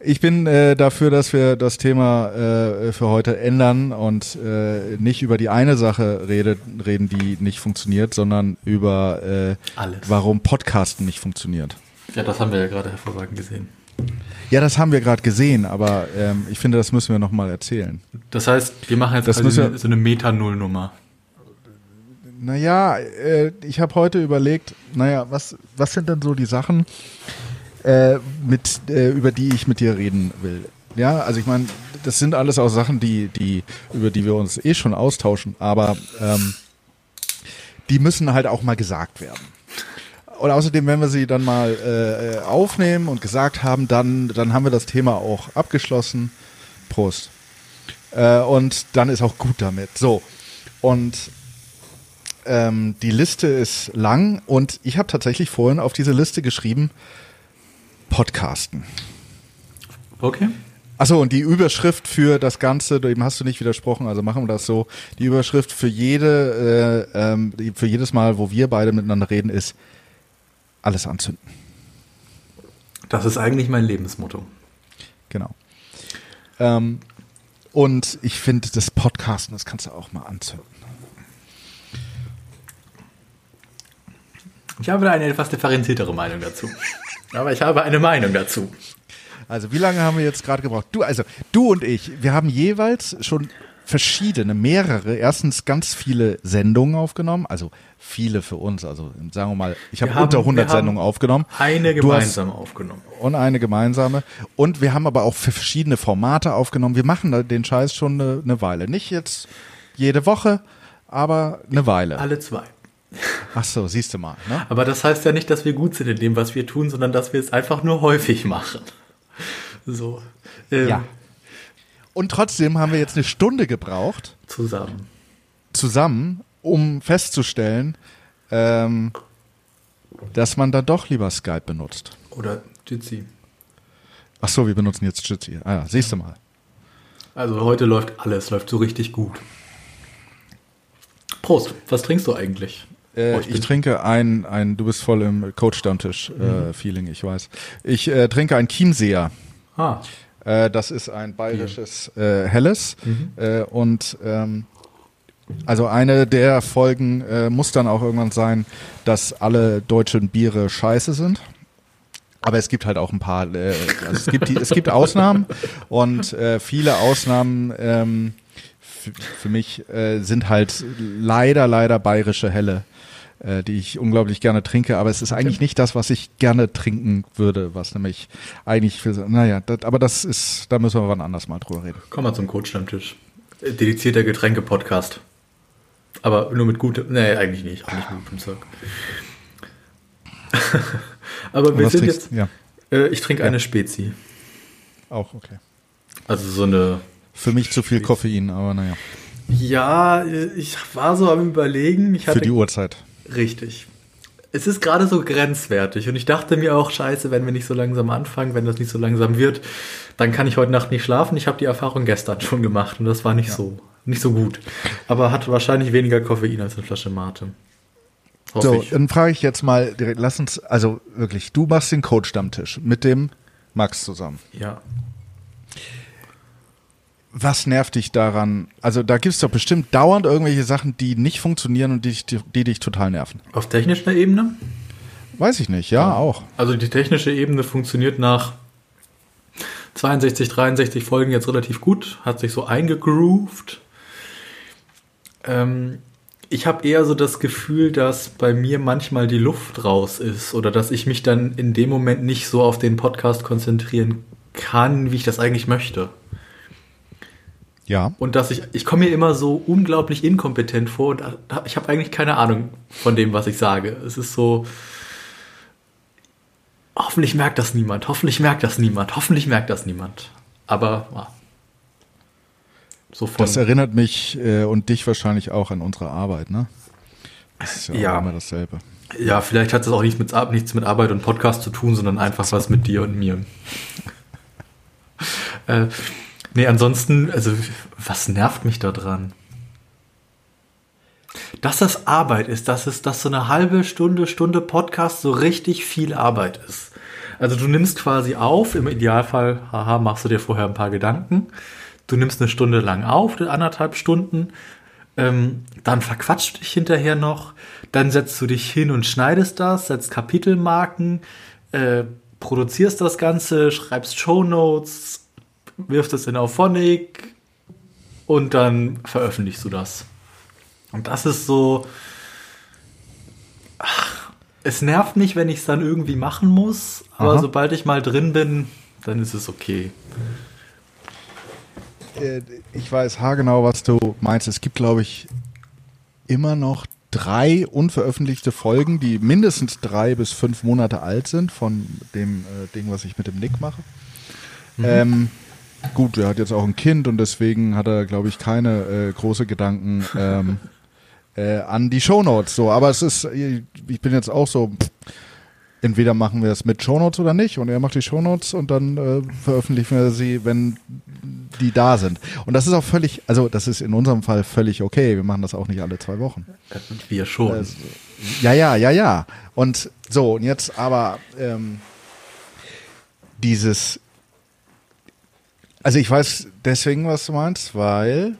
Ich bin äh, dafür, dass wir das Thema äh, für heute ändern und äh, nicht über die eine Sache rede, reden, die nicht funktioniert, sondern über äh, Alles. warum Podcasten nicht funktioniert. Ja, das haben wir ja gerade hervorragend gesehen. Ja, das haben wir gerade gesehen, aber ähm, ich finde, das müssen wir nochmal erzählen. Das heißt, wir machen jetzt Das eine- so eine Meta-Null-Nummer. Naja, äh, ich habe heute überlegt, naja, was, was sind denn so die Sachen, äh, mit, äh, über die ich mit dir reden will? Ja, also ich meine, das sind alles auch Sachen, die, die, über die wir uns eh schon austauschen, aber ähm, die müssen halt auch mal gesagt werden. Und außerdem, wenn wir sie dann mal äh, aufnehmen und gesagt haben, dann, dann haben wir das Thema auch abgeschlossen. Prost. Äh, und dann ist auch gut damit. So. Und ähm, die Liste ist lang und ich habe tatsächlich vorhin auf diese Liste geschrieben, Podcasten. Okay. Achso, und die Überschrift für das Ganze, dem hast du nicht widersprochen, also machen wir das so. Die Überschrift für jede, äh, ähm, für jedes Mal, wo wir beide miteinander reden, ist alles anzünden. Das ist eigentlich mein Lebensmotto. Genau. Ähm, und ich finde, das Podcasten, das kannst du auch mal anzünden. Ich habe da eine etwas differenziertere Meinung dazu. Aber ich habe eine Meinung dazu. Also, wie lange haben wir jetzt gerade gebraucht? Du, also, du und ich, wir haben jeweils schon verschiedene, mehrere, erstens ganz viele Sendungen aufgenommen, also viele für uns, also sagen wir mal, ich habe unter 100 wir haben Sendungen aufgenommen. Eine Du hast- gemeinsam aufgenommen. und eine gemeinsame. Und wir haben aber auch für verschiedene Formate aufgenommen. Wir machen den Scheiß schon eine, eine Weile. Nicht jetzt jede Woche, aber eine Weile. Alle zwei. Ach so, siehst du mal. Ne? Aber das heißt ja nicht, dass wir gut sind in dem, was wir tun, sondern dass wir es einfach nur häufig machen. So. Ähm, Ja. Und trotzdem haben wir jetzt eine Stunde gebraucht, Zusammen. zusammen, um festzustellen, ähm, dass man dann doch lieber Skype benutzt. Oder Jitsi. Ach so, wir benutzen jetzt Jitsi. Ah ja, siehst du mal. Also heute läuft alles, läuft so richtig gut. Prost, was trinkst du eigentlich? Äh, Oh, ich, bin- trinke ein, ein, du bist voll im Coach-Stammtisch-Feeling, ich weiß. Ich äh, trinke ein Chiemseer. Ah, Äh, das ist ein bayerisches äh, Helles. Äh, und ähm, also eine der Folgen äh, muss dann auch irgendwann sein, dass alle deutschen Biere scheiße sind. Aber es gibt halt auch ein paar, äh, also es gibt die, es gibt Ausnahmen und äh, viele Ausnahmen ähm, für mich äh, sind halt leider, leider bayerische Helle, äh, die ich unglaublich gerne trinke. Aber es ist eigentlich nicht das, was ich gerne trinken würde, was nämlich eigentlich für, naja, das, aber das ist, da müssen wir wann anders mal drüber reden. komm mal zum Coach-Stammtisch. Äh, Dedizierter Getränke-Podcast. Aber nur mit gutem, nee, eigentlich nicht, auch nicht mit gutem Zeug. Aber wir sind trinkst jetzt, Ja, äh, ich trinke Ja. eine Spezi. auch okay. Also so eine, Für mich zu viel Koffein, aber naja, ja, ich war so am überlegen, ich hatte für die Uhrzeit. Richtig. Es ist gerade so grenzwertig und ich dachte mir auch, scheiße, wenn wir nicht so langsam anfangen, wenn das nicht so langsam wird, dann kann ich heute Nacht nicht schlafen. Ich habe die Erfahrung gestern schon gemacht und das war nicht so, nicht so gut. Aber hat wahrscheinlich weniger Koffein als eine Flasche Mate. Hoffe So, ich. dann frage ich jetzt mal direkt, lass uns, also wirklich, du machst den Coach-Stammtisch mit dem Max zusammen. Ja. Was nervt dich daran? Also da gibt es doch bestimmt dauernd irgendwelche Sachen, die nicht funktionieren und die, dich- die, die dich total nerven. Auf technischer Ebene? Weiß ich nicht, ja, auch. Also die technische Ebene funktioniert nach 62, 63 Folgen jetzt relativ gut, hat sich so eingegroovt. Ähm, ich habe eher so das Gefühl, dass bei mir manchmal die Luft raus ist oder dass ich mich dann in dem Moment nicht so auf den Podcast konzentrieren kann, wie ich das eigentlich möchte. Ja. Und dass ich, ich komme mir immer so unglaublich inkompetent vor und ich habe eigentlich keine Ahnung von dem, was ich sage. Es ist so, hoffentlich merkt das niemand, hoffentlich merkt das niemand, hoffentlich merkt das niemand. Aber ja. so von, Das erinnert mich äh, und dich wahrscheinlich auch an unsere Arbeit, ne? Das ist ja, Ja. auch immer dasselbe. ja, vielleicht hat das auch nichts mit, nichts mit Arbeit und Podcast zu tun, sondern einfach was mit dir und mir. äh, nee, ansonsten, also was nervt mich da dran? Dass das Arbeit ist, dass es, dass so eine halbe Stunde, Stunde Podcast so richtig viel Arbeit ist. Also du nimmst quasi auf, im Idealfall, haha, machst du dir vorher ein paar Gedanken. Du nimmst eine Stunde lang auf, anderthalb Stunden. Ähm, dann verquatscht du dich hinterher noch. Dann setzt du dich hin und schneidest das, setzt Kapitelmarken, äh, produzierst das Ganze, schreibst Shownotes, wirfst es in Auphonic und dann veröffentlichst du das. Und das ist so. Ach, es nervt mich, wenn ich es dann irgendwie machen muss, aber Aha. sobald ich mal drin bin, dann ist es okay. Äh, ich weiß haargenau, was du meinst. Es gibt, glaube ich, immer noch drei unveröffentlichte Folgen, die mindestens drei bis fünf Monate alt sind von dem äh, Ding, was ich mit dem Nick mache. Mhm. Ähm, gut, er hat jetzt auch ein Kind und deswegen hat er, glaube ich, keine äh, große Gedanken ähm, äh, an die Shownotes. So, aber es ist, ich bin jetzt auch so. Pff, entweder machen wir es mit Shownotes oder nicht und er macht die Shownotes und dann äh, veröffentlichen wir sie, wenn die da sind. Und das ist auch völlig, also das ist in unserem Fall völlig okay. Wir machen das auch nicht alle zwei Wochen. Wir schon. Also, ja, ja, ja, ja. Und so, und jetzt aber ähm, dieses, also ich weiß deswegen, was du meinst, weil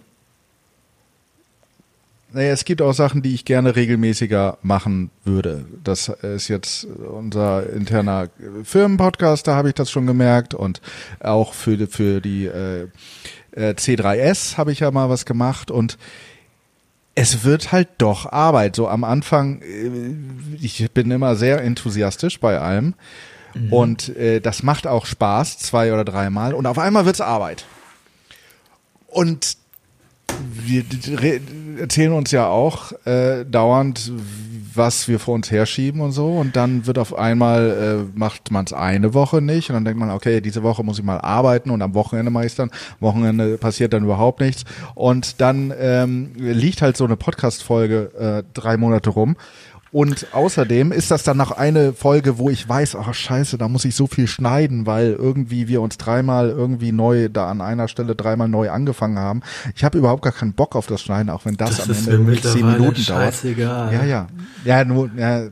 naja, es gibt auch Sachen, die ich gerne regelmäßiger machen würde. Das ist jetzt unser interner Firmenpodcast, da habe ich das schon gemerkt. Und auch für, für die äh, äh C3S habe ich ja mal was gemacht. Und es wird halt doch Arbeit. So am Anfang, äh, ich bin immer sehr enthusiastisch bei allem. Mhm. Und äh, das macht auch Spaß, zwei oder dreimal. Und auf einmal wird's Arbeit. Und wir erzählen uns ja auch äh, dauernd, was wir vor uns herschieben und so. Und dann wird auf einmal, äh, macht man es eine Woche nicht. Und dann denkt man, okay, diese Woche muss ich mal arbeiten und am Wochenende mache ich dann. Wochenende passiert dann überhaupt nichts. Und dann ähm, liegt halt so eine Podcast-Folge äh, drei Monate rum. Und außerdem ist das dann noch eine Folge, wo ich weiß, ach scheiße, da muss ich so viel schneiden, weil irgendwie wir uns dreimal irgendwie neu da an einer Stelle dreimal neu angefangen haben. Ich habe überhaupt gar keinen Bock auf das Schneiden, auch wenn das, das am Ende zehn Minuten dauert. Ja, ja. Ja, nur, ja,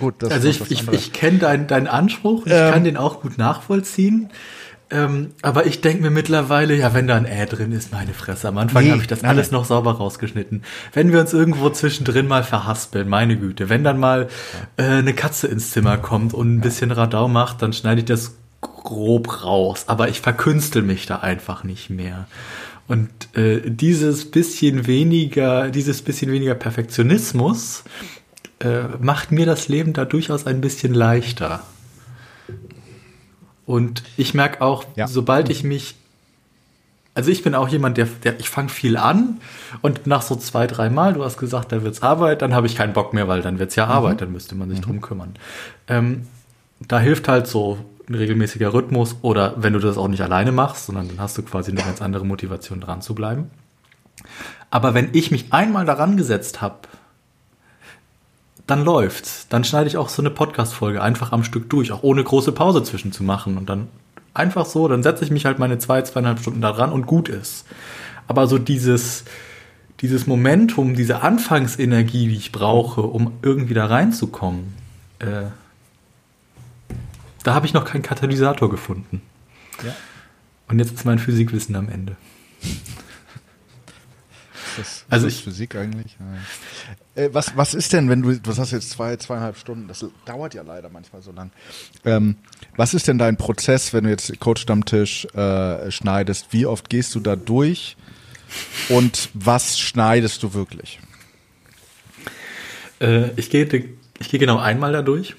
gut. also ich, ich, ich kenne deinen dein Anspruch, ich ähm, kann den auch gut nachvollziehen. Ähm, aber ich denke mir mittlerweile, ja, wenn da ein Ä drin ist, meine Fresse. Am Anfang nee, habe ich das nein, alles nein. noch sauber rausgeschnitten. Wenn wir uns irgendwo zwischendrin mal verhaspeln, meine Güte, wenn dann mal äh, eine Katze ins Zimmer kommt und ein bisschen Radau macht, dann schneide ich das grob raus. Aber ich verkünstel mich da einfach nicht mehr. Und äh, dieses bisschen weniger, dieses bisschen weniger Perfektionismus äh, macht mir das Leben da durchaus ein bisschen leichter. Und ich merke auch, ja. sobald ich mich, also ich bin auch jemand, der, der ich fange viel an und nach so zwei, drei Mal, du hast gesagt, da wird's Arbeit, dann habe ich keinen Bock mehr, weil dann wird's ja mhm. Arbeit, dann müsste man sich mhm. drum kümmern. Ähm, da hilft halt so ein regelmäßiger Rhythmus oder wenn du das auch nicht alleine machst, sondern dann hast du quasi eine ganz andere Motivation dran zu bleiben. Aber wenn ich mich einmal daran gesetzt habe, dann läuft's. Dann schneide ich auch so eine Podcast-Folge einfach am Stück durch, auch ohne große Pause zwischen zu machen. Und dann einfach so, dann setze ich mich halt meine zwei, zweieinhalb Stunden da dran und gut ist. Aber so dieses, dieses Momentum, diese Anfangsenergie, die ich brauche, um irgendwie da reinzukommen, äh, da habe ich noch keinen Katalysator gefunden. Ja. Und jetzt ist mein Physikwissen am Ende. Das, also ist Physik eigentlich. Ja. Äh, was, was ist denn, wenn du, du hast jetzt zwei, zweieinhalb Stunden, das dauert ja leider manchmal so lang. Ähm, was ist denn dein Prozess, wenn du jetzt Coach Stammtisch äh, schneidest? Wie oft gehst du da durch und was schneidest du wirklich? Äh, ich gehe ich geh genau einmal da durch.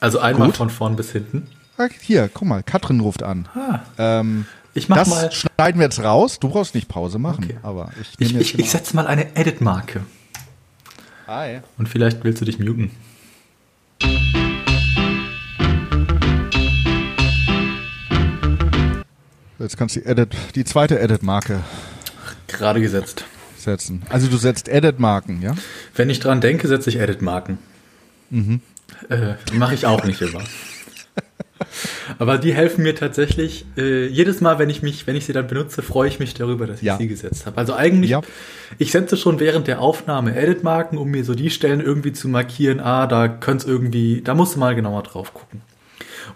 Also einmal Gut. von vorn bis hinten. Hier, guck mal, Katrin ruft an. Ah. Ähm, ich mach das mal. schneiden wir jetzt raus. Du brauchst nicht Pause machen, okay. aber ich Ich, ich, ich setze mal eine Edit-Marke. Ja. Und vielleicht willst du dich muten. Jetzt kannst du die, Edit, die zweite Edit-Marke gerade gesetzt setzen. Also du setzt Edit-Marken, ja? Wenn ich dran denke, setze ich Edit-Marken. Mhm. Äh, Mache ich auch nicht immer. Aber die helfen mir tatsächlich. Äh, jedes Mal, wenn ich mich, wenn ich sie dann benutze, freue ich mich darüber, dass ich ja. sie gesetzt habe. Also eigentlich, ja. ich setze schon während der Aufnahme Edit-Marken, um mir so die Stellen irgendwie zu markieren. Ah, da könnte irgendwie, da musst du mal genauer drauf gucken.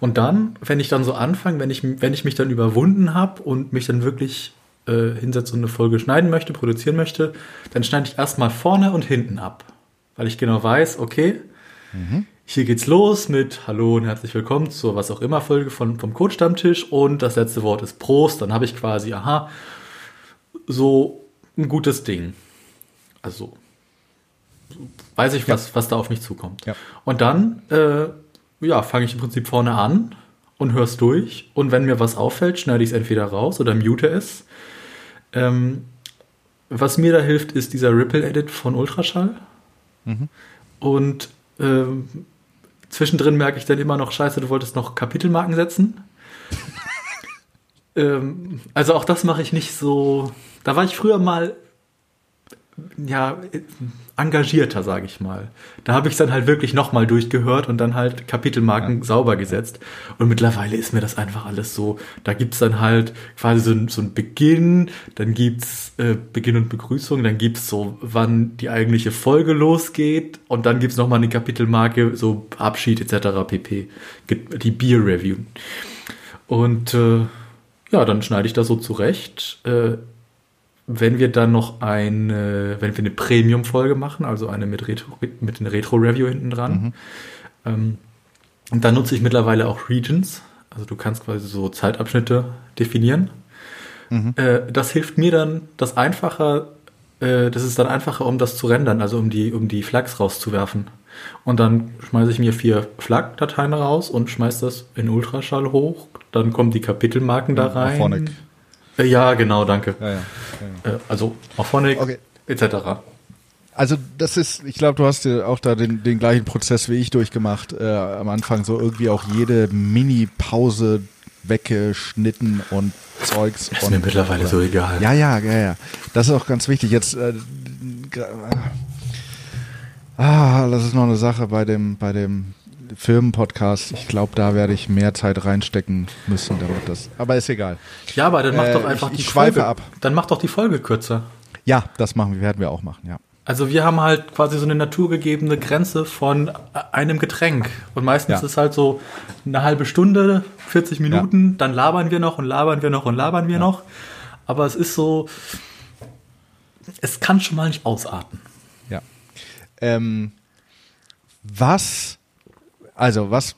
Und dann, wenn ich dann so anfange, wenn ich, wenn ich mich dann überwunden habe und mich dann wirklich äh, hinsetze und eine Folge schneiden möchte, produzieren möchte, dann schneide ich erstmal vorne und hinten ab. Weil ich genau weiß, okay, mhm. Hier geht's los mit Hallo und herzlich willkommen zur was auch immer Folge von, vom Code-Stammtisch und das letzte Wort ist Prost. Dann habe ich quasi, aha, so ein gutes Ding. Also weiß ich, was, ja. was da auf mich zukommt. Ja. Und dann, äh, ja, fange ich im Prinzip vorne an und höre es durch. Und wenn mir was auffällt, schneide ich es entweder raus oder mute es. Ähm, was mir da hilft, ist dieser Ripple-Edit von Ultraschall. Mhm. Und ähm, zwischendrin merke ich dann immer noch, scheiße, du wolltest noch Kapitelmarken setzen. ähm, also auch das mache ich nicht so. Da war ich früher mal ja, engagierter, sage ich mal. Da habe ich dann halt wirklich nochmal durchgehört und dann halt Kapitelmarken ja. sauber gesetzt. Und mittlerweile ist mir das einfach alles so, da gibt's dann halt quasi so, so ein Beginn, dann gibt's äh, Beginn und Begrüßung, dann gibt's so, wann die eigentliche Folge losgeht und dann gibt's nochmal eine Kapitelmarke, so Abschied etc. pp. Die Beer Review. Und äh, ja, dann schneide ich das so zurecht. Äh, wenn wir dann noch eine, wenn wir eine Premium-Folge machen, also eine mit, Retro, mit einem Retro-Review hinten dran, mhm. ähm, dann nutze ich mittlerweile auch Regions. Also du kannst quasi so Zeitabschnitte definieren. Mhm. Äh, das hilft mir dann, das einfacher, äh, das ist dann einfacher, um das zu rendern, also um die, um die Flags rauszuwerfen. Und dann schmeiße ich mir vier Flag-Dateien raus und schmeiße das in Ultraschall hoch. Dann kommen die Kapitelmarken da rein. Phonic. Ja, genau, danke. Ja, ja, ja. Äh, also Auphonic okay. etc. Also das ist, ich glaube, du hast ja auch da den, den gleichen Prozess wie ich durchgemacht. Äh, am Anfang so irgendwie auch jede Mini-Pause weggeschnitten und Zeugs. Ist und, mir mittlerweile oder, so egal. Ja, ja, ja, ja. Das ist auch ganz wichtig. Jetzt äh, ah, das ist noch eine Sache bei dem, bei dem Firmenpodcast. Ich glaube, da werde ich mehr Zeit reinstecken müssen, damit das. Aber ist egal. Ja, aber dann mach äh, doch einfach ich, die ich Folge ab. Dann mach doch die Folge kürzer. Ja, das machen wir, werden wir auch machen, ja. Also wir haben halt quasi so eine naturgegebene Grenze von einem Getränk. Und meistens ja. ist halt so eine halbe Stunde, 40 Minuten, ja. dann labern wir noch und labern wir noch und labern wir ja. noch. Aber es ist so, es kann schon mal nicht ausarten. Ja. Ähm, was also was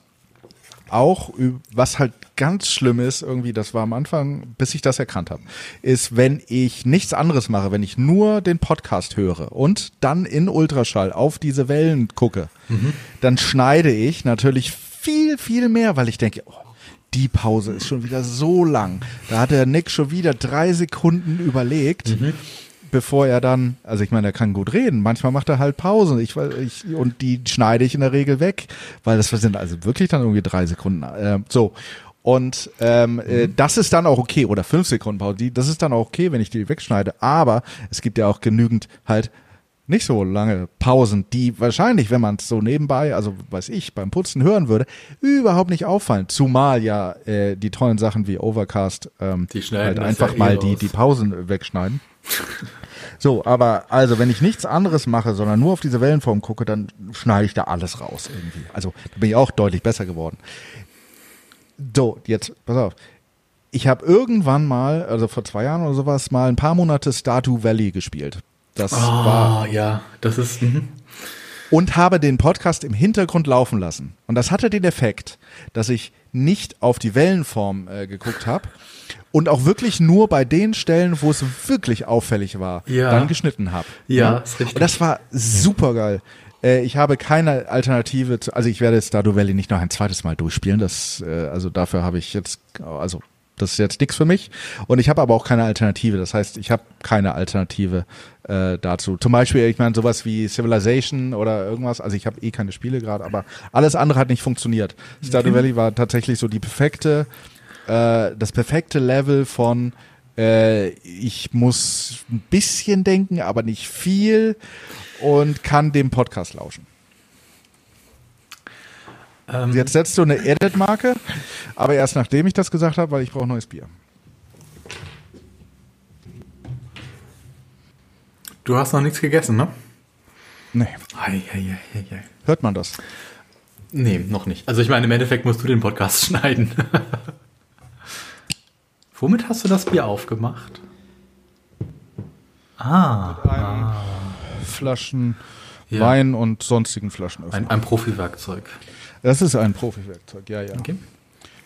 auch, was halt ganz schlimm ist, irgendwie, das war am Anfang, bis ich das erkannt habe, ist, wenn ich nichts anderes mache, wenn ich nur den Podcast höre und dann in Ultraschall auf diese Wellen gucke, mhm. dann schneide ich natürlich viel, viel mehr, weil ich denke, oh, die Pause ist schon wieder so lang. Da hat der Nick schon wieder drei Sekunden überlegt. Mhm bevor er dann, also ich meine, er kann gut reden. Manchmal macht er halt Pausen. Ich, ich, und die schneide ich in der Regel weg, weil das sind also wirklich dann irgendwie drei Sekunden. Äh, so. Und ähm, äh, mhm. das ist dann auch okay, oder fünf Sekunden Pause, die, das ist dann auch okay, wenn ich die wegschneide. Aber es gibt ja auch genügend halt nicht so lange Pausen, die wahrscheinlich, wenn man es so nebenbei, also weiß ich, beim Putzen hören würde, überhaupt nicht auffallen. Zumal ja äh, die tollen Sachen wie Overcast ähm, die halt einfach ja mal eh die, die Pausen wegschneiden. So, aber also wenn ich nichts anderes mache, sondern nur auf diese Wellenform gucke, dann schneide ich da alles raus irgendwie. Also da bin ich auch deutlich besser geworden. So, jetzt, pass auf. Ich habe irgendwann mal, also vor zwei Jahren oder sowas, mal ein paar Monate Stardew Valley gespielt. Das oh, war. ja, das ist. Mh. Und habe den Podcast im Hintergrund laufen lassen. Und das hatte den Effekt, dass ich nicht auf die Wellenform äh, geguckt habe, und auch wirklich nur bei den Stellen, wo es wirklich auffällig war, ja. dann geschnitten habe. Ja, ja, ist richtig. Und das war super geil. Äh, ich habe keine Alternative zu, also ich werde Stardew Valley nicht noch ein zweites Mal durchspielen. Das, äh, also dafür habe ich jetzt, also das ist jetzt nichts für mich. Und ich habe aber auch keine Alternative. Das heißt, ich habe keine Alternative äh, dazu. Zum Beispiel, ich meine, sowas wie Civilization oder irgendwas. Also ich habe eh keine Spiele gerade, aber alles andere hat nicht funktioniert. Stardew Valley war tatsächlich so die perfekte äh, das perfekte Level von äh, ich muss ein bisschen denken, aber nicht viel und kann dem Podcast lauschen. Ähm. Jetzt setzt du eine Edit-Marke, aber erst nachdem ich das gesagt habe, weil ich brauche neues Bier. Du hast noch nichts gegessen, ne? Nee. Ei, ei, ei, Hört man das? Nee, noch nicht. Also ich meine, im Endeffekt musst du den Podcast schneiden. Womit hast du das Bier aufgemacht? Ah. ah. Flaschen ja. Wein und sonstigen Flaschen Ein, ein Profi-Werkzeug. Das ist ein Profi-Werkzeug, ja, ja. Okay.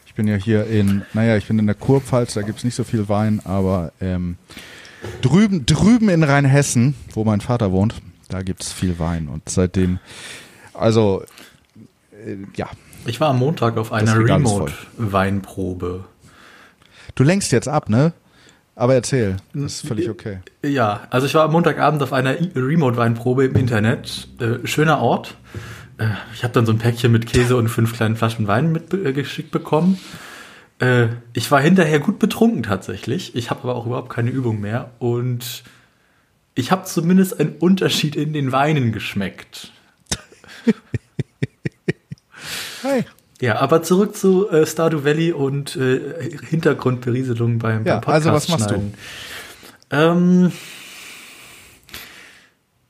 Ich bin ja hier in, naja, ich bin in der Kurpfalz, da gibt es nicht so viel Wein, aber ähm, drüben, drüben in Rheinhessen, wo mein Vater wohnt, da gibt es viel Wein. Und seitdem, also, äh, ja. Ich war am Montag auf einer Remote-Weinprobe. Du lenkst jetzt ab, ne? Aber erzähl, das ist völlig okay. Ja, also ich war am Montagabend auf einer Remote-Weinprobe im Internet. Äh, schöner Ort. Äh, ich habe dann so ein Päckchen mit Käse und fünf kleinen Flaschen Wein mitgeschickt äh, bekommen. Äh, ich war hinterher gut betrunken tatsächlich. Ich habe aber auch überhaupt keine Übung mehr. Und ich habe zumindest einen Unterschied in den Weinen geschmeckt. Hi. Ja, aber zurück zu äh, Stardew Valley und äh, Hintergrundberieselung beim, ja, beim Podcast. Also was machst schneiden. du? Ähm,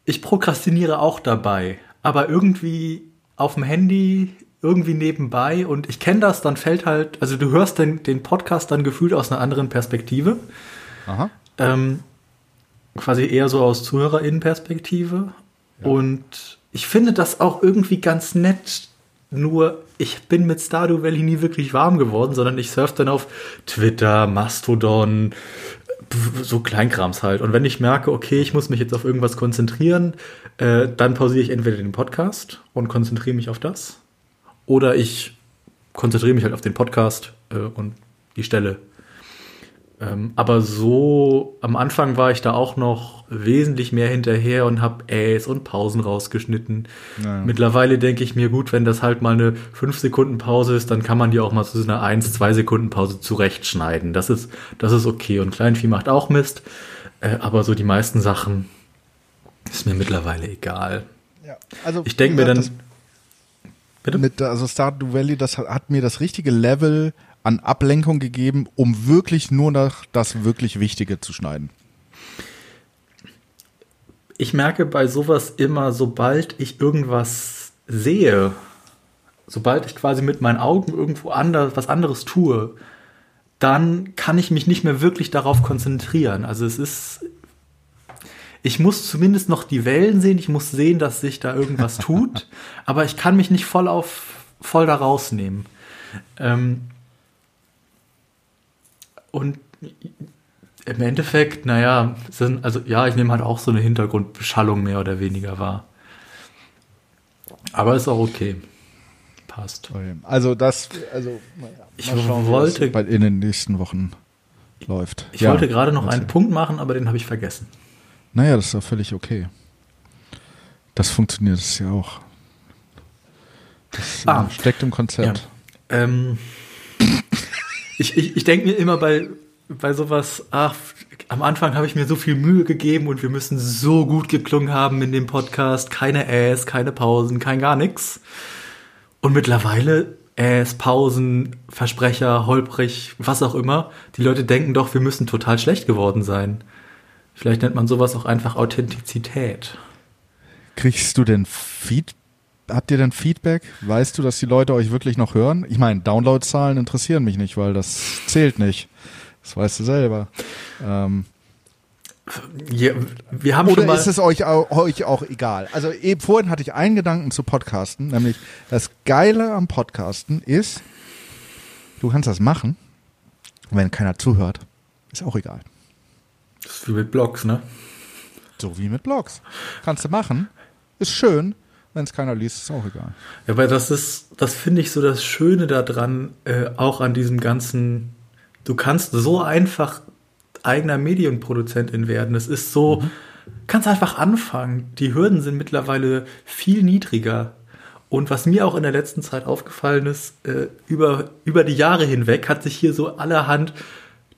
ich prokrastiniere auch dabei, aber irgendwie auf dem Handy, irgendwie nebenbei und ich kenne das, dann fällt halt, also du hörst den, den Podcast dann gefühlt aus einer anderen Perspektive. Aha. Ähm, quasi eher so aus ZuhörerInnen-Perspektive. Ja. Und ich finde das auch irgendwie ganz nett, nur ich bin mit Stardew Valley nie wirklich warm geworden, sondern ich surfe dann auf Twitter, Mastodon, so Kleinkrams halt. Und wenn ich merke, okay, ich muss mich jetzt auf irgendwas konzentrieren, äh, dann pausiere ich entweder den Podcast und konzentriere mich auf das. Oder ich konzentriere mich halt auf den Podcast äh, und die Stelle ähm, aber so am Anfang war ich da auch noch wesentlich mehr hinterher und habe Äs und Pausen rausgeschnitten. Naja. Mittlerweile denke ich mir, gut, wenn das halt mal eine 5 Sekunden Pause ist, dann kann man die auch mal zu so einer 1, 2 Sekunden Pause zurechtschneiden. Das ist, das ist okay. Und Kleinvieh macht auch Mist. Äh, aber so die meisten Sachen ist mir mittlerweile egal. Ja, also ich denke mir dann. Bitte? Mit, also Stardew Valley, das hat, hat mir das richtige Level an Ablenkung gegeben, um wirklich nur nach das wirklich Wichtige zu schneiden? Ich merke bei sowas immer, sobald ich irgendwas sehe, sobald ich quasi mit meinen Augen irgendwo anders, was anderes tue, dann kann ich mich nicht mehr wirklich darauf konzentrieren. Also es ist, ich muss zumindest noch die Wellen sehen, ich muss sehen, dass sich da irgendwas tut, aber ich kann mich nicht voll auf, voll da rausnehmen. Ähm, und im Endeffekt, naja, sind, also ja, ich nehme halt auch so eine Hintergrundbeschallung mehr oder weniger wahr. Aber ist auch okay. Passt. Also das, also naja, ich schauen, wollte in den nächsten Wochen läuft. Ich ja, wollte gerade noch einen Punkt machen, aber den habe ich vergessen. Naja, das ist doch völlig okay. Das funktioniert es ja auch. Das ah, steckt im Konzept. Ja. Ähm, ich, ich, ich denke mir immer bei, bei sowas, ach, am Anfang habe ich mir so viel Mühe gegeben und wir müssen so gut geklungen haben in dem Podcast. Keine Äs, keine Pausen, kein gar nichts. Und mittlerweile Äs, Pausen, Versprecher, holprig, was auch immer. Die Leute denken doch, wir müssen total schlecht geworden sein. Vielleicht nennt man sowas auch einfach Authentizität. Kriegst du denn Feedback? Habt ihr denn Feedback? Weißt du, dass die Leute euch wirklich noch hören? Ich meine, Downloadzahlen interessieren mich nicht, weil das zählt nicht. Das weißt du selber. Ähm, ja, wir haben Oder ist es euch auch, euch auch egal? Also eben vorhin hatte ich einen Gedanken zu Podcasten, nämlich das Geile am Podcasten ist, du kannst das machen, wenn keiner zuhört, ist auch egal. Das ist wie mit Blogs, ne? So wie mit Blogs. Kannst du machen, ist schön, wenn es keiner liest, ist auch egal. Ja, weil das ist, das finde ich so das Schöne daran, äh, auch an diesem ganzen, du kannst so einfach eigener Medienproduzentin werden. Es ist so, mhm. kannst einfach anfangen. Die Hürden sind mittlerweile viel niedriger. Und was mir auch in der letzten Zeit aufgefallen ist, äh, über, über die Jahre hinweg hat sich hier so allerhand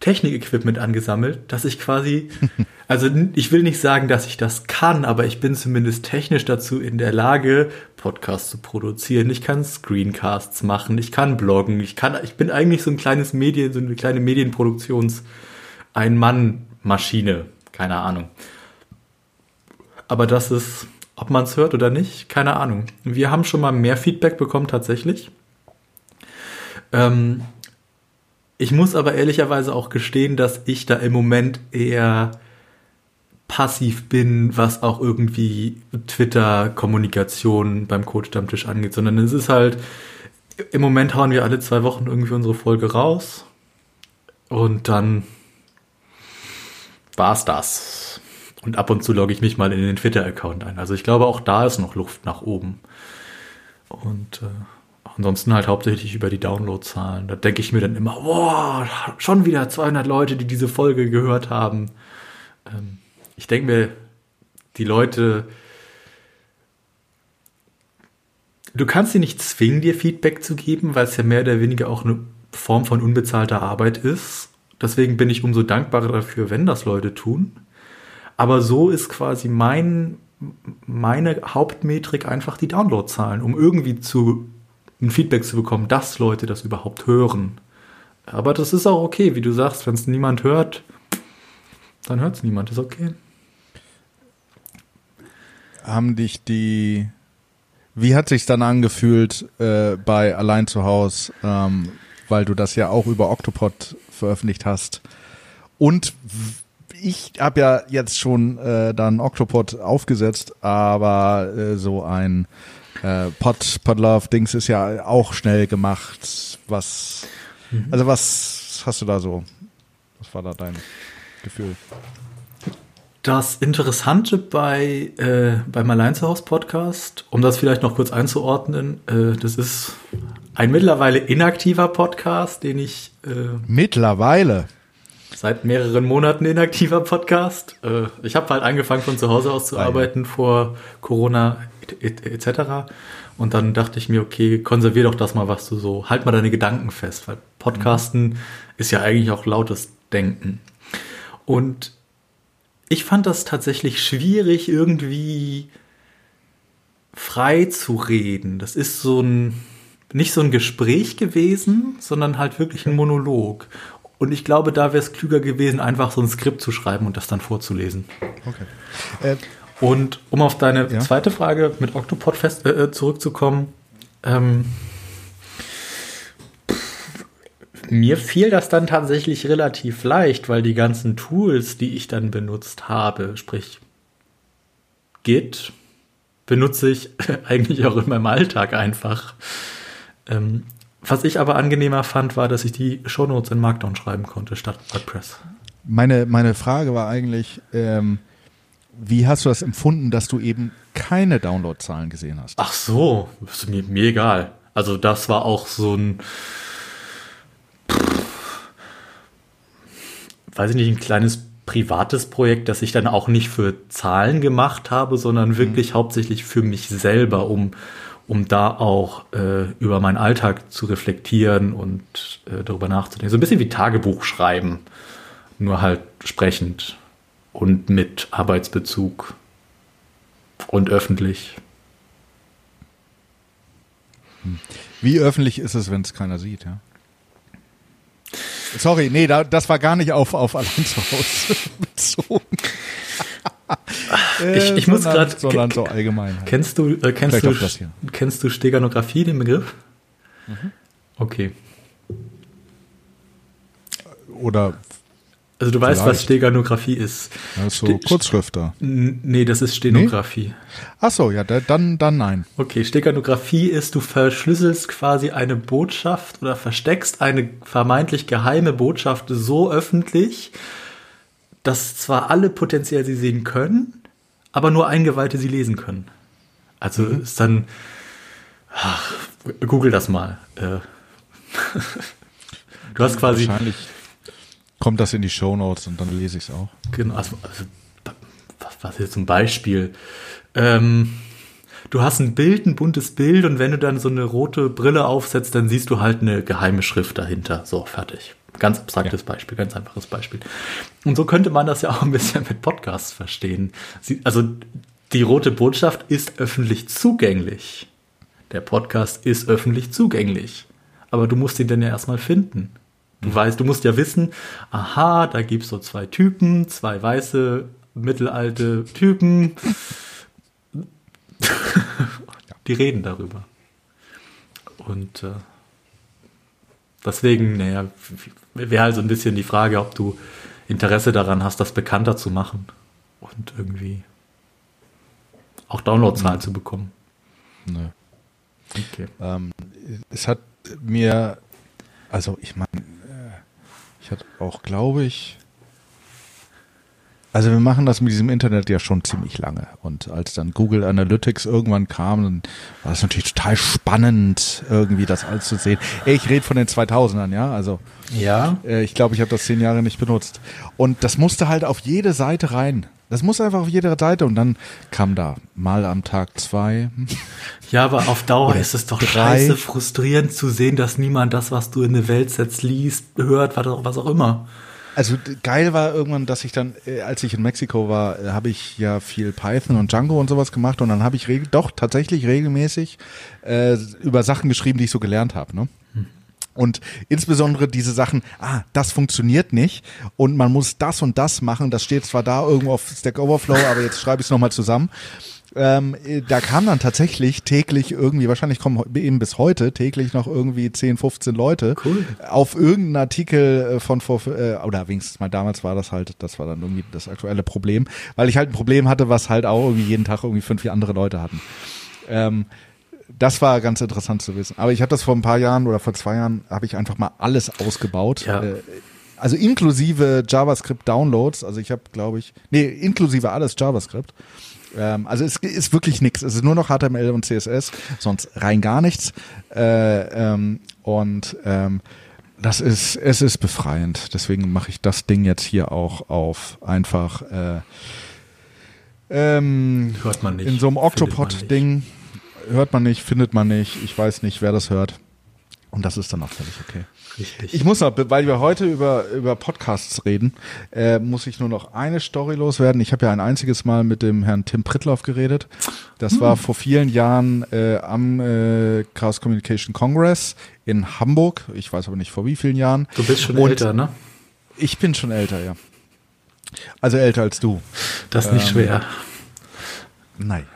Technik-Equipment angesammelt, dass ich quasi, also ich will nicht sagen, dass ich das kann, aber ich bin zumindest technisch dazu in der Lage, Podcasts zu produzieren. Ich kann Screencasts machen, ich kann bloggen, ich kann, ich bin eigentlich so ein kleines Medien, so eine kleine Medienproduktions Ein-Mann-Maschine, keine Ahnung. Aber das ist Ob man es hört oder nicht, keine Ahnung. Wir haben schon mal mehr Feedback bekommen tatsächlich. Ähm, ich muss aber ehrlicherweise auch gestehen, dass ich da im Moment eher passiv bin, was auch irgendwie Twitter-Kommunikation beim Code-Stammtisch angeht, sondern es ist halt, im Moment hauen wir alle zwei Wochen irgendwie unsere Folge raus und dann war's das. Und ab und zu logge ich mich mal in den Twitter-Account ein. Also ich glaube, auch da ist noch Luft nach oben. Und äh, ansonsten halt hauptsächlich über die Downloadzahlen. Da denke ich mir dann immer, boah, schon wieder 200 Leute, die diese Folge gehört haben. Ähm, ich denke mir, die Leute, du kannst sie nicht zwingen, dir Feedback zu geben, weil es ja mehr oder weniger auch eine Form von unbezahlter Arbeit ist. Deswegen bin ich umso dankbarer dafür, wenn das Leute tun. Aber so ist quasi mein, meine Hauptmetrik einfach die Downloadzahlen, um irgendwie zu, ein Feedback zu bekommen, dass Leute das überhaupt hören. Aber das ist auch okay, wie du sagst, wenn es niemand hört, dann hört es niemand, ist okay. Haben dich die, wie hat sich dann angefühlt äh, bei Allein zu Haus, ähm, weil du das ja auch über Octopod veröffentlicht hast? Und ich habe ja jetzt schon äh, dann Octopod aufgesetzt, aber äh, so ein äh, Pod, Podlove Dings ist ja auch schnell gemacht. Was, mhm. also was hast du da so? Was war da dein Gefühl? Das Interessante bei äh, beim Allein zu Haus Podcast, um das vielleicht noch kurz einzuordnen, äh, das ist ein mittlerweile inaktiver Podcast, den ich äh, mittlerweile seit mehreren Monaten inaktiver Podcast. Äh, ich habe halt angefangen von zu Hause aus zu arbeiten vor Corona etc. Et und dann dachte ich mir, okay, konservier doch das mal, was du so, halt mal deine Gedanken fest, weil Podcasten mhm. ist ja eigentlich auch lautes Denken. Und ich fand das tatsächlich schwierig, irgendwie frei zu reden. Das ist so ein, nicht so ein Gespräch gewesen, sondern halt wirklich ein Monolog. Und ich glaube, da wäre es klüger gewesen, einfach so ein Skript zu schreiben und das dann vorzulesen. Okay. Äh, und um auf deine ja? zweite Frage mit Octopod fest, äh, äh zurückzukommen, ähm, mir fiel das dann tatsächlich relativ leicht, weil die ganzen Tools, die ich dann benutzt habe, sprich Git, benutze ich eigentlich auch in meinem Alltag einfach. Ähm, was ich aber angenehmer fand, war, dass ich die Shownotes in Markdown schreiben konnte statt WordPress. Meine, meine Frage war eigentlich, ähm, wie hast du das empfunden, dass du eben keine Downloadzahlen gesehen hast? Ach so, ist mir, mir egal. Also das war auch so ein, weiß ich nicht, ein kleines privates Projekt, das ich dann auch nicht für Zahlen gemacht habe, sondern mhm. wirklich mhm. hauptsächlich für mich selber, um um da auch äh, über meinen Alltag zu reflektieren und äh, darüber nachzudenken. So ein bisschen wie Tagebuch schreiben, nur halt sprechend und mit Arbeitsbezug und öffentlich. Wie öffentlich ist es, wenn es keiner sieht, ja? Sorry, nee, da, das war gar nicht auf, auf allein zu Hause bezogen. ich, ich muss gerade. Sondern so allgemein. Halt. Kennst du, äh, kennst du, kennst du Steganographie, den Begriff? Mhm. Okay. Oder. Also du weißt, was Steganographie ist. Also Ste Kurzschrifter. Nee, das ist Stenografie. Nee? Ach so, ja, dann, dann nein. Okay, Steganographie ist, du verschlüsselst quasi eine Botschaft oder versteckst eine vermeintlich geheime Botschaft so öffentlich, dass zwar alle potenziell sie sehen können, aber nur Eingeweihte sie lesen können. Also mhm. ist dann, ach, google das mal. Äh, du hast quasi. Wahrscheinlich kommt das in die Show Notes und dann lese ich es auch. Genau, also, also was, was jetzt zum Beispiel? Ähm, du hast ein Bild, ein buntes Bild und wenn du dann so eine rote Brille aufsetzt, dann siehst du halt eine geheime Schrift dahinter. So, fertig. Ganz abstraktes ja. Beispiel, ganz einfaches Beispiel. Und so könnte man das ja auch ein bisschen mit Podcasts verstehen. Sie, also die rote Botschaft ist öffentlich zugänglich. Der Podcast ist öffentlich zugänglich. Aber du musst ihn dann ja erstmal finden. Du mhm. weißt, du musst ja wissen, aha, da gibt es so zwei Typen, zwei weiße, mittelalte Typen. die reden darüber. Und äh, deswegen, naja, wäre halt so ein bisschen die Frage, ob du Interesse daran hast, das bekannter zu machen und irgendwie auch Downloadzahlen mhm. zu bekommen. Nö. Okay. Ähm, es hat mir, also ich meine, ich hatte auch, glaube ich, also wir machen das mit diesem Internet ja schon ziemlich lange. Und als dann Google Analytics irgendwann kam, dann war es natürlich total spannend, irgendwie das alles zu sehen. Ich rede von den 2000ern, ja. Also ja. Äh, ich glaube, ich habe das zehn Jahre nicht benutzt. Und das musste halt auf jede Seite rein. Das muss einfach auf jede Seite und dann kam da mal am Tag zwei. Ja, aber auf Dauer ist es doch drei. scheiße frustrierend zu sehen, dass niemand das, was du in eine Welt setzt, liest, hört, was auch immer. Also geil war irgendwann, dass ich dann, äh, als ich in Mexiko war, äh, habe ich ja viel Python und Django und sowas gemacht und dann habe ich doch tatsächlich regelmäßig äh, über Sachen geschrieben, die ich so gelernt habe. Ne? Hm. Und insbesondere diese Sachen, ah, das funktioniert nicht und man muss das und das machen. Das steht zwar da irgendwo auf Stack Overflow, aber jetzt schreibe ich es nochmal zusammen ähm, da kam dann tatsächlich täglich irgendwie, wahrscheinlich kommen eben bis heute täglich noch irgendwie 10, 15 Leute cool. auf irgendeinen Artikel äh, von vor, äh, oder wenigstens mal damals war das halt, das war dann irgendwie das aktuelle Problem, weil ich halt ein Problem hatte, was halt auch irgendwie jeden Tag irgendwie fünf, vier andere Leute hatten. Ähm, das war ganz interessant zu wissen. Aber ich habe das vor ein paar Jahren oder vor zwei Jahren habe ich einfach mal alles ausgebaut. Ja. Äh, also inklusive JavaScript-Downloads. Also ich habe, glaube ich, nee, inklusive alles JavaScript. Ähm, also es ist wirklich nichts. Es ist nur noch HTML und CSS, sonst rein gar nichts. Äh, ähm, und ähm, das ist, es ist befreiend. Deswegen mache ich das Ding jetzt hier auch auf einfach äh, ähm, hört man nicht. In so einem Octopod-Ding hört man nicht, findet man nicht. Ich weiß nicht, wer das hört. Und das ist dann auch völlig okay. Richtig. Ich muss noch, weil wir heute über, über Podcasts reden, äh, muss ich nur noch eine Story loswerden. Ich habe ja ein einziges Mal mit dem Herrn Tim Prittloff geredet. Das hm. war vor vielen Jahren äh, am äh, Chaos Communication Congress in Hamburg. Ich weiß aber nicht vor wie vielen Jahren. Du bist schon Und älter, ne? Ich bin schon älter, ja. Also älter als du. Das ist nicht ähm, schwer. Nein.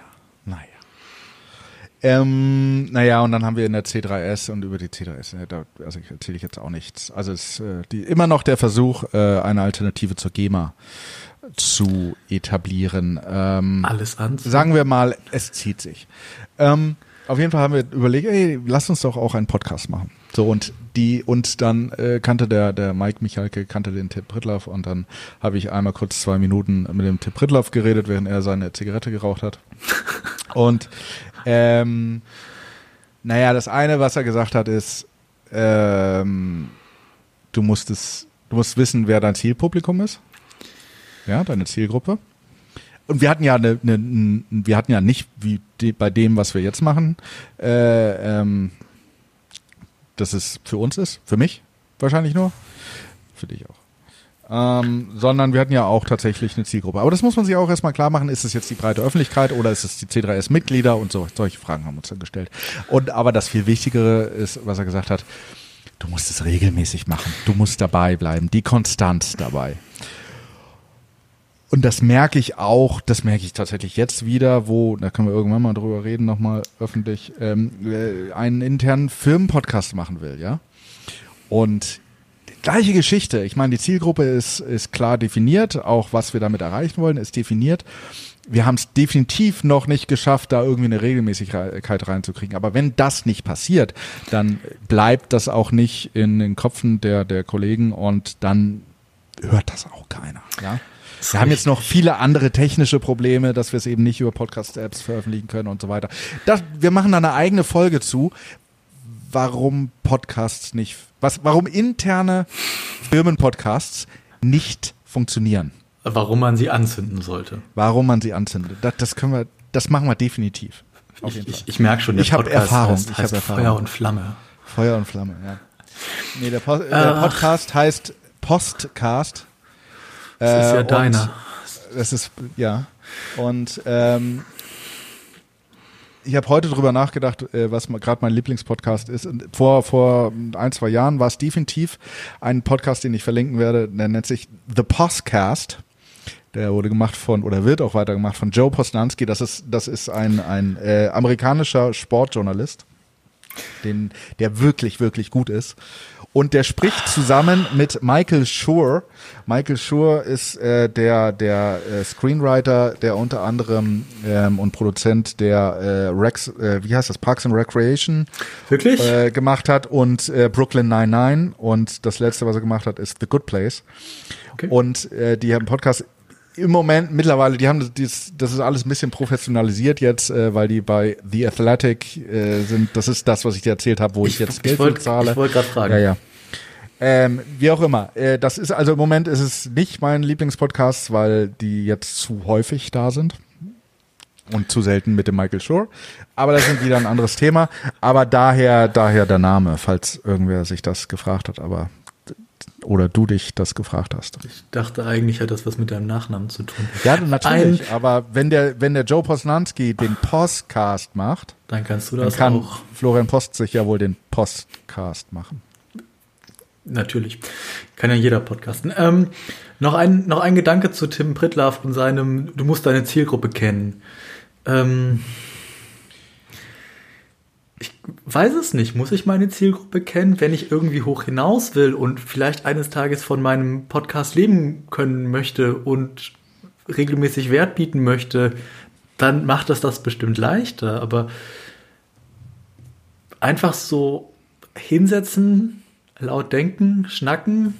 Ähm, naja, und dann haben wir in der C3S und über die C3S, ne, da also erzähle ich jetzt auch nichts. Also es ist äh, die, immer noch der Versuch, äh, eine Alternative zur GEMA zu etablieren. Ähm, Alles an. Sagen wir mal, es zieht sich. Ähm, auf jeden Fall haben wir überlegt, ey, lass uns doch auch einen Podcast machen. So und die und dann äh, kannte der der Mike Michalke kannte den Tipp Prittlaff und dann habe ich einmal kurz zwei Minuten mit dem Tipp Prittlaff geredet, während er seine Zigarette geraucht hat. und ähm, naja, das eine, was er gesagt hat, ist, ähm, du musst es, du musst wissen, wer dein Zielpublikum ist. Ja, deine Zielgruppe. Und wir hatten ja eine, eine wir hatten ja nicht wie die, bei dem, was wir jetzt machen, äh, ähm, dass es für uns ist, für mich wahrscheinlich nur, für dich auch ähm, sondern wir hatten ja auch tatsächlich eine Zielgruppe. Aber das muss man sich auch erstmal klar machen, ist es jetzt die breite Öffentlichkeit oder ist es die C3S-Mitglieder und so, solche Fragen haben uns dann gestellt. Und aber das viel Wichtigere ist, was er gesagt hat, du musst es regelmäßig machen, du musst dabei bleiben, die Konstanz dabei. Und das merke ich auch, das merke ich tatsächlich jetzt wieder, wo, da können wir irgendwann mal drüber reden, nochmal öffentlich, ähm, äh, einen internen Firmenpodcast machen will, ja. Und gleiche Geschichte. Ich meine, die Zielgruppe ist, ist klar definiert, auch was wir damit erreichen wollen, ist definiert. Wir haben es definitiv noch nicht geschafft, da irgendwie eine Regelmäßigkeit reinzukriegen. Aber wenn das nicht passiert, dann bleibt das auch nicht in den Köpfen der, der Kollegen und dann hört das auch keiner. Ja? Wir haben jetzt noch viele andere technische Probleme, dass wir es eben nicht über Podcast-Apps veröffentlichen können und so weiter. Das, wir machen da eine eigene Folge zu, warum Podcasts nicht was, warum interne Firmenpodcasts nicht funktionieren. Warum man sie anzünden sollte. Warum man sie anzündet. Das, das können wir, das machen wir definitiv. Ich, ich, ich, merke schon, der ich habe Erfahrung. Heißt, ich heißt hab Feuer und Flamme. Feuer und Flamme, ja. Nee, der, po äh, der Podcast heißt Postcast. Das ist ja äh, deiner. Das ist, ja. Und ähm, ich habe heute drüber nachgedacht, äh, was gerade mein Lieblingspodcast ist. Vor, vor ein, zwei Jahren war es definitiv ein Podcast, den ich verlinken werde. Der nennt sich The Postcast. Der wurde gemacht von, oder wird auch weitergemacht von Joe Posnanski. Das ist, das ist ein, ein äh, amerikanischer Sportjournalist, den, der wirklich, wirklich gut ist. Und der spricht zusammen mit Michael Schur. Michael Schur ist äh, der, der äh, Screenwriter, der unter anderem ähm, und Produzent der äh, Rex, äh, wie heißt das, Parks and Recreation Wirklich? äh, gemacht hat und äh, Brooklyn 99 und das letzte, was er gemacht hat, ist The Good Place. Okay. Und äh, die haben Podcast im Moment mittlerweile, die haben das, das ist alles ein bisschen professionalisiert jetzt, äh, weil die bei The Athletic äh, sind. Das ist das, was ich dir erzählt habe, wo ich, Ich- jetzt ich Geld wollt- für zahle. ich wollte gerade fragen. Ja, ja. Ähm, wie auch immer. Äh, das ist also im Moment ist es nicht mein Lieblingspodcast, weil die jetzt zu häufig da sind und zu selten mit dem Michael Schur. Aber das ist wieder ein anderes Thema. Aber daher, daher der Name, falls irgendwer sich das gefragt hat, aber oder du dich das gefragt hast. Ich dachte eigentlich hat das was mit deinem Nachnamen zu tun. Ja, natürlich. aber wenn der, wenn der Joe Posnanski den Postcast macht, Dann kannst du dann das kann auch. Florian Post sich ja wohl den Postcast machen. Natürlich. Kann ja jeder podcasten. Ähm, noch, ein, noch ein Gedanke zu Tim Pritlaff und seinem, du musst deine Zielgruppe kennen. Ähm, ich weiß es nicht. Muss ich meine Zielgruppe kennen, wenn ich irgendwie hoch hinaus will und vielleicht eines Tages von meinem Podcast leben können möchte und regelmäßig Wert bieten möchte, dann macht das das bestimmt leichter. Aber einfach so hinsetzen, laut denken, schnacken,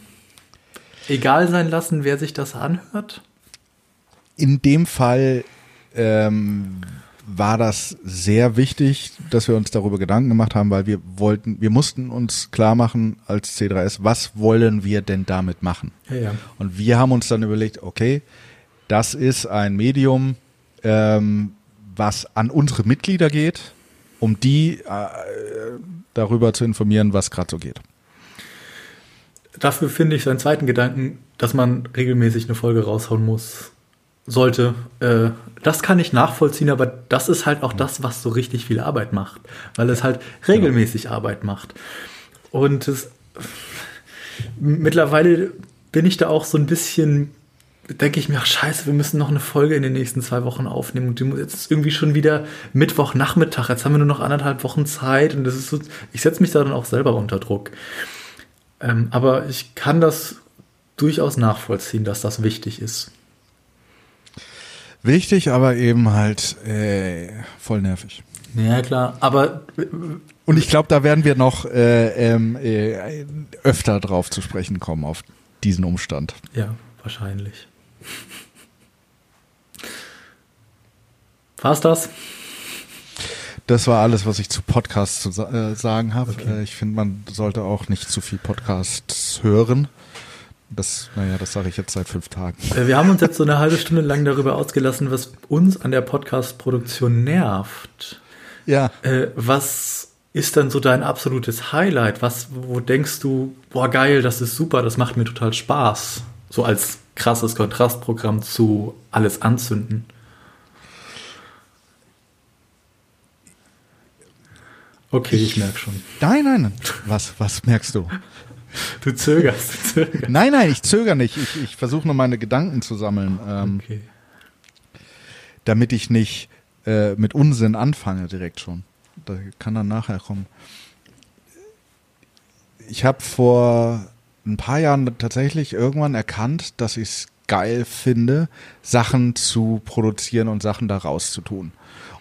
egal sein lassen, wer sich das anhört. In dem Fall ähm, war das sehr wichtig, dass wir uns darüber Gedanken gemacht haben, weil wir wollten, wir mussten uns klar machen als C3S, was wollen wir denn damit machen? Ja, ja. Und wir haben uns dann überlegt, okay, das ist ein Medium, ähm, was an unsere Mitglieder geht, um die äh, darüber zu informieren, was gerade so geht. Dafür finde ich seinen zweiten Gedanken, dass man regelmäßig eine Folge raushauen muss, sollte. Äh, das kann ich nachvollziehen, aber das ist halt auch das, was so richtig viel Arbeit macht, weil es halt regelmäßig Arbeit macht. Und es, mittlerweile bin ich da auch so ein bisschen, denke ich mir, ach scheiße, wir müssen noch eine Folge in den nächsten zwei Wochen aufnehmen. Und jetzt ist irgendwie schon wieder Mittwochnachmittag. Jetzt haben wir nur noch anderthalb Wochen Zeit und das ist so, ich setze mich da dann auch selber unter Druck. Ähm, aber ich kann das durchaus nachvollziehen, dass das wichtig ist. Wichtig, aber eben halt äh, voll nervig. Ja, klar. Aber Und ich glaube, da werden wir noch äh, ähm, äh, öfter drauf zu sprechen kommen auf diesen Umstand. ja, wahrscheinlich. War's das? Das war alles, was ich zu Podcasts zu äh, sagen habe. Okay. Äh, ich finde, man sollte auch nicht zu viel Podcasts hören. Das, naja, das sage ich jetzt seit fünf Tagen. Äh, Wir haben uns jetzt so eine halbe Stunde lang darüber ausgelassen, was uns an der Podcast-Produktion nervt. Ja. Äh, was ist dann so dein absolutes Highlight? Was, wo denkst du, boah, geil, das ist super, das macht mir total Spaß? So als krasses Kontrastprogramm zu alles anzünden. Okay, ich, merke schon. Nein, nein, nein. Was, was merkst du? Du zögerst, du zögerst. Nein, nein, ich zögere nicht. Ich, ich versuche nur meine Gedanken zu sammeln, ähm, Okay. damit ich nicht äh, mit Unsinn anfange direkt schon. Da kann dann nachher kommen. Ich habe vor ein paar Jahren tatsächlich irgendwann erkannt, dass ich es geil finde, Sachen zu produzieren und Sachen da rauszutun.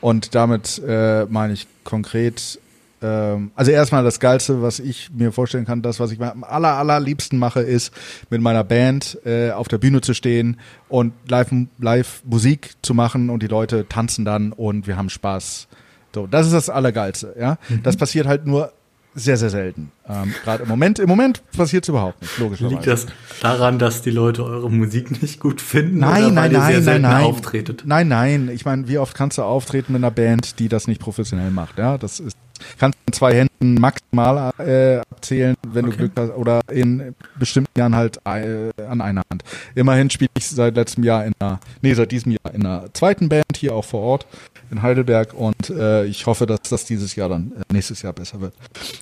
Und damit äh, meine ich konkret, ähm, also erstmal das Geilste, was ich mir vorstellen kann, das, was ich am aller, allerliebsten mache, ist, mit meiner Band äh, auf der Bühne zu stehen und live, live Musik zu machen und die Leute tanzen dann und wir haben Spaß. So, das ist das Allergeilste, ja. Das passiert halt nur sehr, sehr selten. Ähm, Gerade im Moment, im Moment passiert es überhaupt nicht, logischerweise. Liegt das daran, dass die Leute eure Musik nicht gut finden? Nein, oder nein, weil ihr sehr nein, nein, nein. auftretet? Nein, nein. Ich meine, wie oft kannst du auftreten mit einer Band, die das nicht professionell macht? Ja, das ist kannst du in zwei Händen maximal äh, abzählen, wenn Okay. du Glück hast, oder in bestimmten Jahren halt äh, an einer Hand. Immerhin spiele ich seit letztem Jahr in einer, nee, seit diesem Jahr in einer zweiten Band hier auch vor Ort in Heidelberg und äh, ich hoffe, dass das dieses Jahr dann äh, nächstes Jahr besser wird.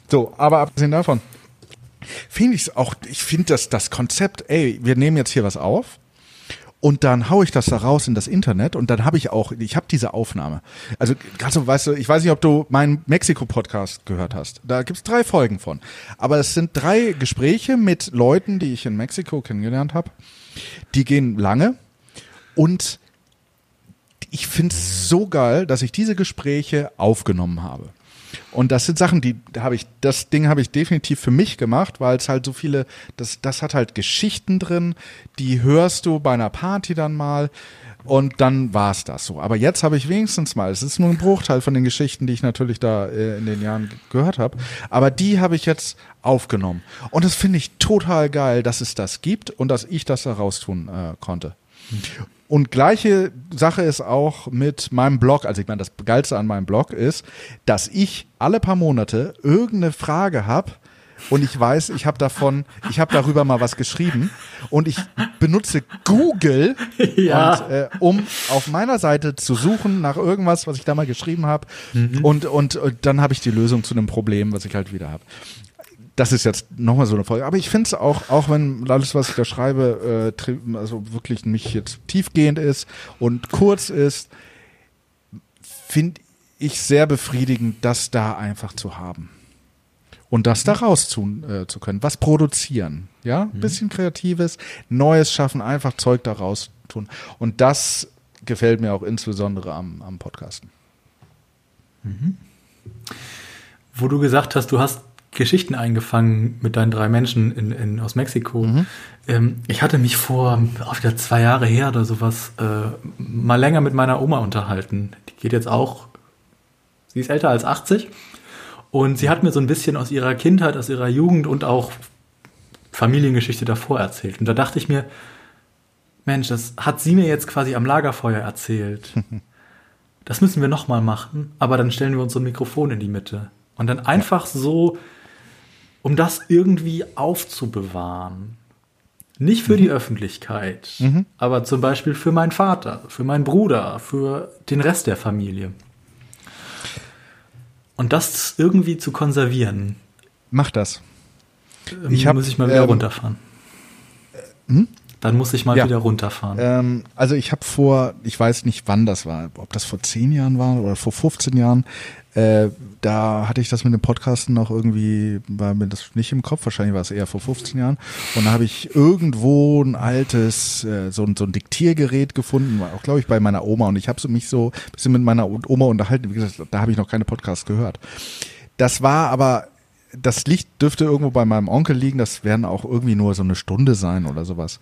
So, aber abgesehen davon finde ich es auch, ich finde das, das Konzept, ey, wir nehmen jetzt hier was auf Und dann haue ich das da raus in das Internet und dann habe ich auch, ich habe diese Aufnahme. Also ganz so, weißt du, ich weiß nicht, ob du meinen Mexiko-Podcast gehört hast. Da gibt's drei Folgen von. Aber es sind drei Gespräche mit Leuten, die ich in Mexiko kennengelernt habe. Die gehen lange und ich finde es so geil, dass ich diese Gespräche aufgenommen habe. Und das sind Sachen, die habe ich, das Ding habe ich definitiv für mich gemacht, weil es halt so viele, das, das hat halt Geschichten drin, die hörst du bei einer Party dann mal und dann war es das so. Aber jetzt habe ich wenigstens mal, es ist nur ein Bruchteil von den Geschichten, die ich natürlich da äh, in den Jahren gehört habe, aber die habe ich jetzt aufgenommen. Und das finde ich total geil, dass es das gibt und dass ich das heraus tun äh, konnte. Und gleiche Sache ist auch mit meinem Blog. Also ich meine, das Geilste an meinem Blog ist, dass ich alle paar Monate irgendeine Frage habe und ich weiß, ich habe davon, ich habe darüber mal was geschrieben und ich benutze Google, Ja. und, äh, um auf meiner Seite zu suchen nach irgendwas, was ich da mal geschrieben habe und, und, und dann habe ich die Lösung zu einem Problem, was ich halt wieder habe das ist jetzt nochmal so eine Folge. Aber ich finde es auch, auch wenn alles, was ich da schreibe, äh, also wirklich nicht jetzt tiefgehend ist und kurz ist, finde ich sehr befriedigend, das da einfach zu haben. Und das da raus zu, äh, zu können. Was produzieren. Ja, ein bisschen Kreatives, Neues schaffen, einfach Zeug da raus tun. Und das gefällt mir auch insbesondere am, am Podcasten. Wo du gesagt hast, du hast Geschichten eingefangen mit deinen drei Menschen in, in, aus Mexiko. Ähm, ich hatte mich vor auch wieder zwei Jahre her oder sowas äh, mal länger mit meiner Oma unterhalten. Die geht jetzt auch, sie ist älter als 80 und sie hat mir so ein bisschen aus ihrer Kindheit, aus ihrer Jugend und auch Familiengeschichte davor erzählt. Und da dachte ich mir, Mensch, das hat sie mir jetzt quasi am Lagerfeuer erzählt. Das müssen wir nochmal machen, aber dann stellen wir uns so ein Mikrofon in die Mitte. Und dann einfach so, um das irgendwie aufzubewahren. Nicht für die Öffentlichkeit, aber zum Beispiel für meinen Vater, für meinen Bruder, für den Rest der Familie. Und das irgendwie zu konservieren, Mach das. ähm, Ich hab, muss ich mal wieder ähm, runterfahren. Dann muss ich mal Ja. wieder runterfahren. Ähm, also ich habe vor, ich weiß nicht wann das war, ob das vor zehn Jahren war oder vor 15 Jahren, äh, da hatte ich das mit dem Podcasten noch irgendwie, war mir das nicht im Kopf, wahrscheinlich war es eher vor 15 Jahren. Und da habe ich irgendwo ein altes, äh, so, ein- so ein Diktiergerät gefunden, war auch glaube ich bei meiner Oma. Und ich habe mich so ein bisschen mit meiner Oma unterhalten. Wie gesagt, da habe ich noch keine Podcasts gehört. Das war aber, das Licht dürfte irgendwo bei meinem Onkel liegen. Das werden auch irgendwie nur so eine Stunde sein oder sowas.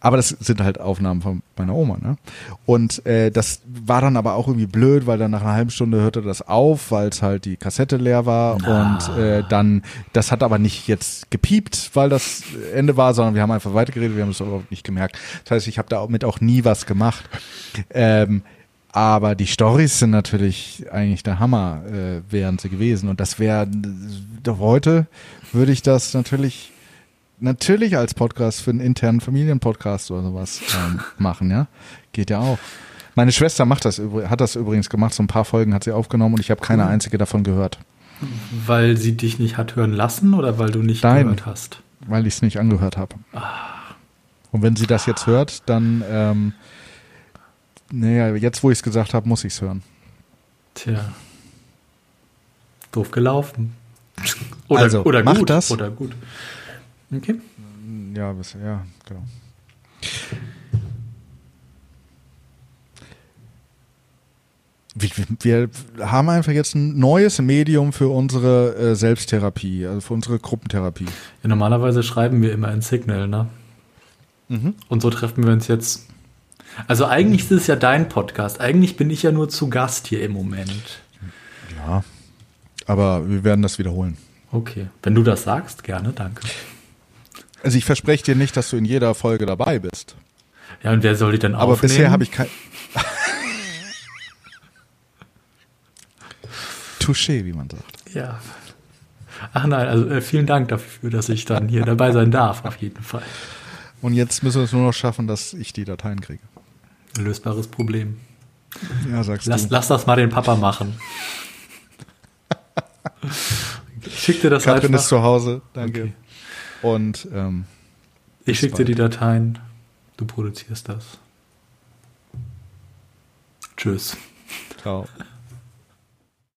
Aber das sind halt Aufnahmen von meiner Oma, ne? Und äh, das war dann aber auch irgendwie blöd, weil dann nach einer halben Stunde hörte das auf, weil es halt die Kassette leer war. Und äh, dann, das hat aber nicht jetzt gepiept, weil das Ende war, sondern wir haben einfach weitergeredet, wir haben es überhaupt nicht gemerkt. Das heißt, ich habe damit auch nie was gemacht. Ähm, aber die Stories sind natürlich eigentlich der Hammer, äh, wären sie gewesen. Und das wäre, doch heute würde ich das natürlich, natürlich als Podcast für einen internen Familienpodcast oder sowas ähm, machen, ja. Geht ja auch. Meine Schwester macht das, hat das übrigens gemacht, so ein paar Folgen hat sie aufgenommen und ich habe keine einzige davon gehört, Weil sie dich nicht hat hören lassen oder weil du nicht Nein. gehört hast? weil ich es nicht angehört habe. Und wenn sie das jetzt hört, dann, ähm, naja, jetzt wo ich es gesagt habe, muss ich es hören. Tja. Doof gelaufen. Oder, Also, oder mach gut. das. Oder gut. Okay. Ja, bis, ja, genau. Wir, wir haben einfach jetzt ein neues Medium für unsere äh, Selbsttherapie, also für unsere Gruppentherapie. Ja, normalerweise schreiben wir immer in Signal, ne? Und so treffen wir uns jetzt. Also eigentlich ist es ja dein Podcast. Eigentlich bin ich ja nur zu Gast hier im Moment. Ja, aber wir werden das wiederholen. Okay. Wenn du das sagst, gerne, danke. Also ich verspreche dir nicht, dass du in jeder Folge dabei bist. Ja, und wer soll die denn Aber aufnehmen? bisher habe ich kein. Touché, wie man sagt. Ja. Ach nein, also äh, vielen Dank dafür, dass ich dann hier dabei sein darf, auf jeden Fall. Und jetzt müssen wir es nur noch schaffen, dass ich die Dateien kriege. Lösbares Problem. Ja, sagst lass, du. Lass das mal den Papa machen. schick dir das Katrin einfach. ist zu Hause, danke. Okay. Und ähm, ich schicke dir die Dateien, du produzierst das. Tschüss. Ciao.